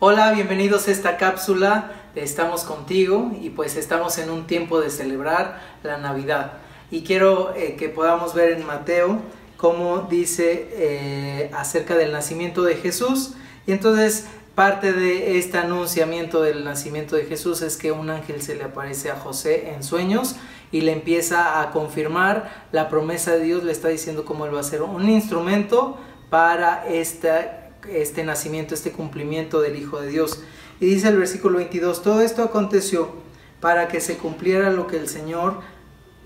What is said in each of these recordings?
Hola, bienvenidos a esta cápsula Estamos contigo y pues estamos en un tiempo de celebrar la Navidad. Y quiero eh, que podamos ver en Mateo cómo dice eh, acerca del nacimiento de Jesús. Y entonces parte de este anunciamiento del nacimiento de Jesús es que un ángel se le aparece a José en sueños y le empieza a confirmar la promesa de Dios, le está diciendo cómo él va a ser un instrumento para esta este nacimiento, este cumplimiento del Hijo de Dios. Y dice el versículo 22, todo esto aconteció para que se cumpliera lo que el Señor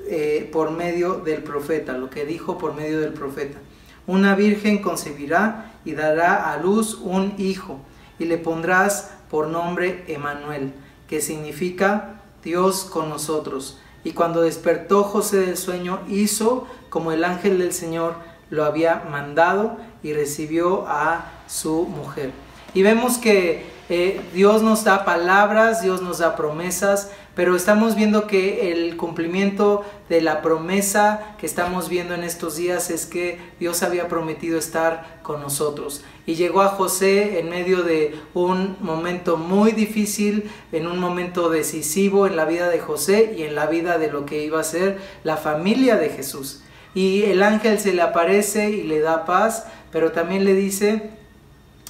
eh, por medio del profeta, lo que dijo por medio del profeta. Una virgen concebirá y dará a luz un hijo y le pondrás por nombre Emanuel, que significa Dios con nosotros. Y cuando despertó José del sueño, hizo como el ángel del Señor lo había mandado y recibió a su mujer. Y vemos que eh, Dios nos da palabras, Dios nos da promesas, pero estamos viendo que el cumplimiento de la promesa que estamos viendo en estos días es que Dios había prometido estar con nosotros. Y llegó a José en medio de un momento muy difícil, en un momento decisivo en la vida de José y en la vida de lo que iba a ser la familia de Jesús. Y el ángel se le aparece y le da paz, pero también le dice,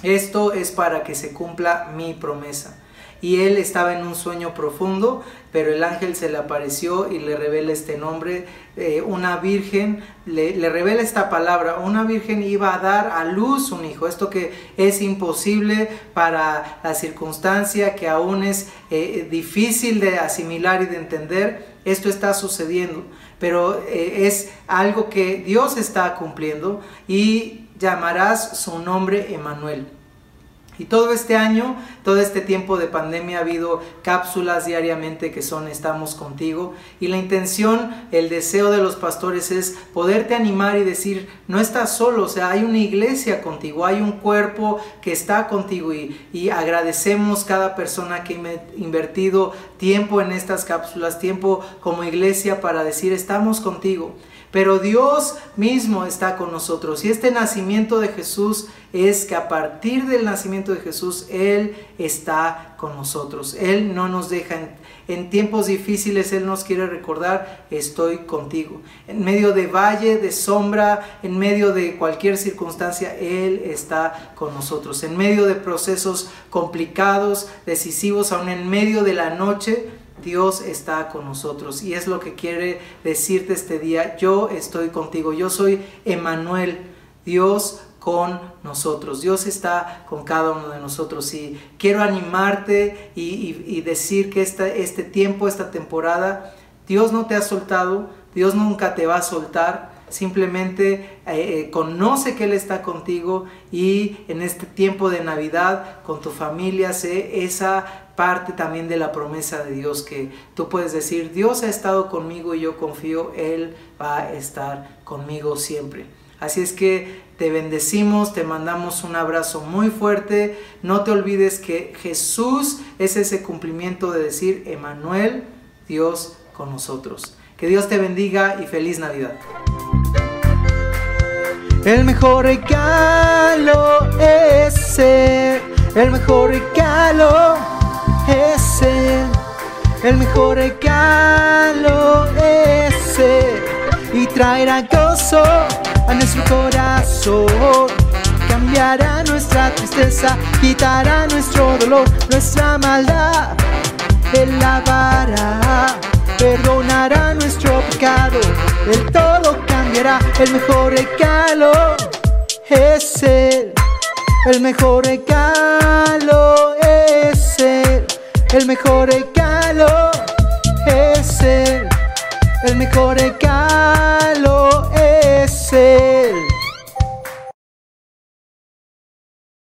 esto es para que se cumpla mi promesa. Y él estaba en un sueño profundo, pero el ángel se le apareció y le revela este nombre. Eh, una virgen le, revela esta palabra. Una virgen iba a dar a luz un hijo. Esto que es imposible para la circunstancia, que aún es eh, difícil de asimilar y de entender. Esto está sucediendo, pero eh, es algo que Dios está cumpliendo y llamarás su nombre Emanuel. Y todo este año, todo este tiempo de pandemia ha habido cápsulas diariamente que son Estamos contigo. Y la intención, el deseo de los pastores es poderte animar y decir, no estás solo, o sea, hay una iglesia contigo, hay un cuerpo que está contigo. Y, y agradecemos cada persona que ha invertido tiempo en estas cápsulas, tiempo como iglesia para decir, estamos contigo. Pero Dios mismo está con nosotros. Y este nacimiento de Jesús es que a partir del nacimiento de Jesús, Él está con nosotros. Él no nos deja en, tiempos difíciles, Él nos quiere recordar, estoy contigo. En medio de valle, de sombra, en medio de cualquier circunstancia, Él está con nosotros. En medio de procesos complicados, decisivos, aún en medio de la noche, Dios está con nosotros y es lo que quiere decirte este día, yo estoy contigo, yo soy Emanuel, Dios con nosotros, Dios está con cada uno de nosotros y quiero animarte y, decir que este tiempo, esta temporada, Dios no te ha soltado, Dios nunca te va a soltar, simplemente eh, eh, conoce que Él está contigo y en este tiempo de Navidad con tu familia sé esa parte también de la promesa de Dios que tú puedes decir, Dios ha estado conmigo y yo confío, Él va a estar conmigo siempre. Así es que te bendecimos, te mandamos un abrazo muy fuerte. No te olvides que Jesús es ese cumplimiento de decir, Emanuel, Dios con nosotros. Que Dios te bendiga y feliz Navidad. El mejor regalo es ser, el mejor regalo es ser, el mejor regalo es ser y traerá gozo a nuestro corazón. Cambiará nuestra tristeza, quitará nuestro dolor, nuestra maldad, Él lavará, perdonará nuestro pecado, el todo el mejor regalo es Él. El mejor regalo es Él. El mejor regalo es Él. El mejor regalo.